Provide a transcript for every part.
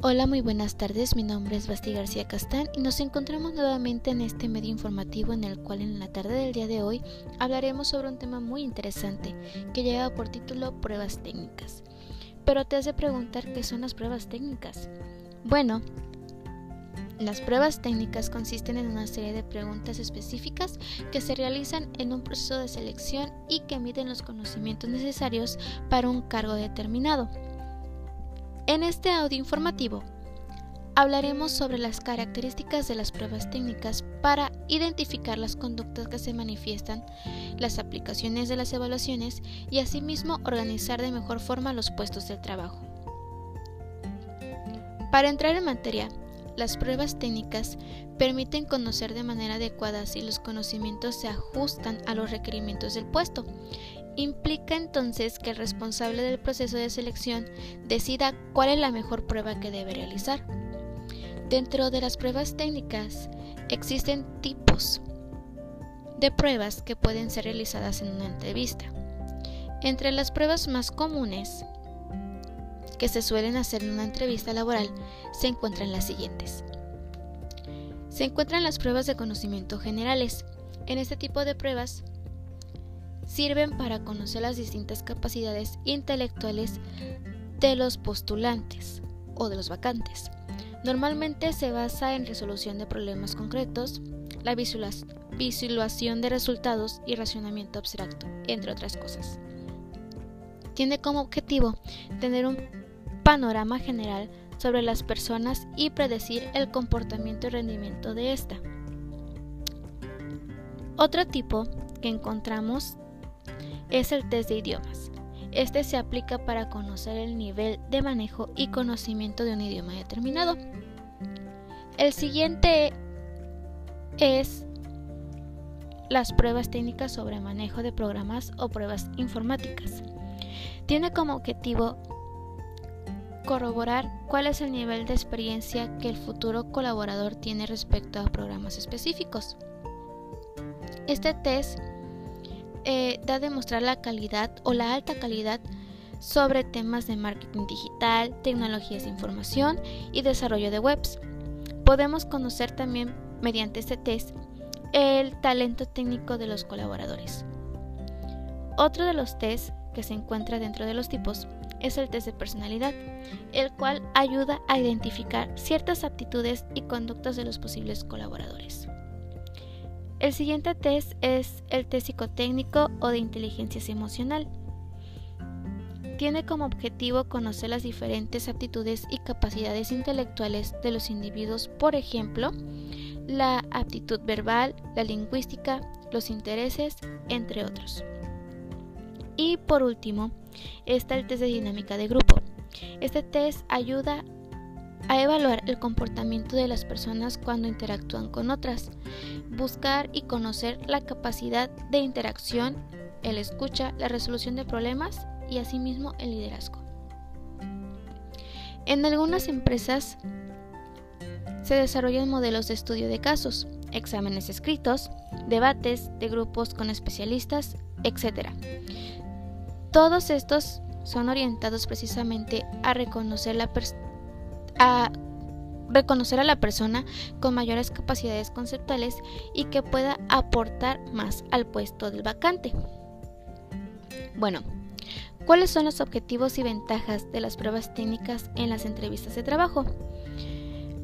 Hola, muy buenas tardes. Mi nombre es Basti García Castán y nos encontramos nuevamente en este medio informativo en el cual en la tarde del día de hoy hablaremos sobre un tema muy interesante que lleva por título pruebas técnicas. Pero te has de preguntar qué son las pruebas técnicas. Bueno, las pruebas técnicas consisten en una serie de preguntas específicas que se realizan en un proceso de selección y que miden los conocimientos necesarios para un cargo determinado. En este audio informativo hablaremos sobre las características de las pruebas técnicas para identificar las conductas que se manifiestan, las aplicaciones de las evaluaciones y asimismo organizar de mejor forma los puestos de trabajo. Para entrar en materia, las pruebas técnicas permiten conocer de manera adecuada si los conocimientos se ajustan a los requerimientos del puesto Implica entonces que el responsable del proceso de selección decida cuál es la mejor prueba que debe realizar. Dentro de las pruebas técnicas existen tipos de pruebas que pueden ser realizadas en una entrevista. Entre las pruebas más comunes que se suelen hacer en una entrevista laboral se encuentran las siguientes. Se encuentran las pruebas de conocimiento generales. En este tipo de pruebas sirven para conocer las distintas capacidades intelectuales de los postulantes o de los vacantes. Normalmente se basa en resolución de problemas concretos, la visualización de resultados y racionamiento abstracto, entre otras cosas. Tiene como objetivo tener un panorama general sobre las personas y predecir el comportamiento y rendimiento de ésta. Otro tipo que encontramos es el test de idiomas. Este se aplica para conocer el nivel de manejo y conocimiento de un idioma determinado. El siguiente es las pruebas técnicas sobre manejo de programas o pruebas informáticas. Tiene como objetivo corroborar cuál es el nivel de experiencia que el futuro colaborador tiene respecto a programas específicos. Este test eh, da a demostrar la calidad o la alta calidad sobre temas de marketing digital, tecnologías de información y desarrollo de webs. Podemos conocer también mediante este test el talento técnico de los colaboradores. Otro de los tests que se encuentra dentro de los tipos es el test de personalidad, el cual ayuda a identificar ciertas aptitudes y conductas de los posibles colaboradores. El siguiente test es el test psicotécnico o de inteligencia emocional. Tiene como objetivo conocer las diferentes aptitudes y capacidades intelectuales de los individuos, por ejemplo, la aptitud verbal, la lingüística, los intereses, entre otros. Y por último, está el test de dinámica de grupo. Este test ayuda a evaluar el comportamiento de las personas cuando interactúan con otras, buscar y conocer la capacidad de interacción, el escucha, la resolución de problemas y asimismo el liderazgo. En algunas empresas se desarrollan modelos de estudio de casos, exámenes escritos, debates de grupos con especialistas, etc. Todos estos son orientados precisamente a reconocer la, a reconocer a la persona con mayores capacidades conceptuales y que pueda aportar más al puesto del vacante. Bueno, ¿cuáles son los objetivos y ventajas de las pruebas técnicas en las entrevistas de trabajo?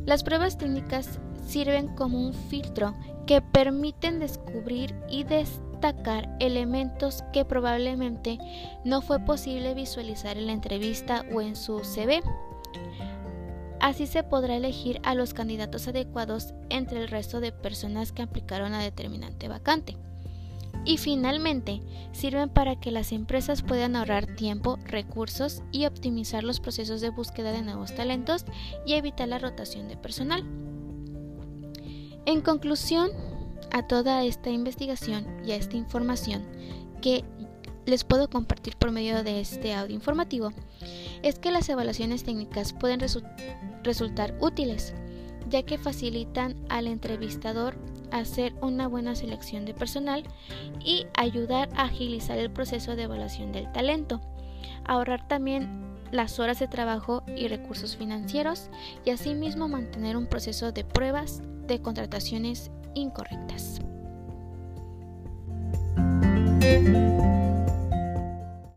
Las pruebas técnicas sirven como un filtro que permiten descubrir y destacar elementos que probablemente no fue posible visualizar en la entrevista o en su CV. Así se podrá elegir a los candidatos adecuados entre el resto de personas que aplicaron a determinante vacante. Y finalmente, sirven para que las empresas puedan ahorrar tiempo, recursos y optimizar los procesos de búsqueda de nuevos talentos y evitar la rotación de personal. En conclusión a toda esta investigación y a esta información que les puedo compartir por medio de este audio informativo es que las evaluaciones técnicas pueden resultar útiles, ya que facilitan al entrevistador hacer una buena selección de personal y ayudar a agilizar el proceso de evaluación del talento, ahorrar también las horas de trabajo y recursos financieros y asimismo mantener un proceso de pruebas de contrataciones incorrectas.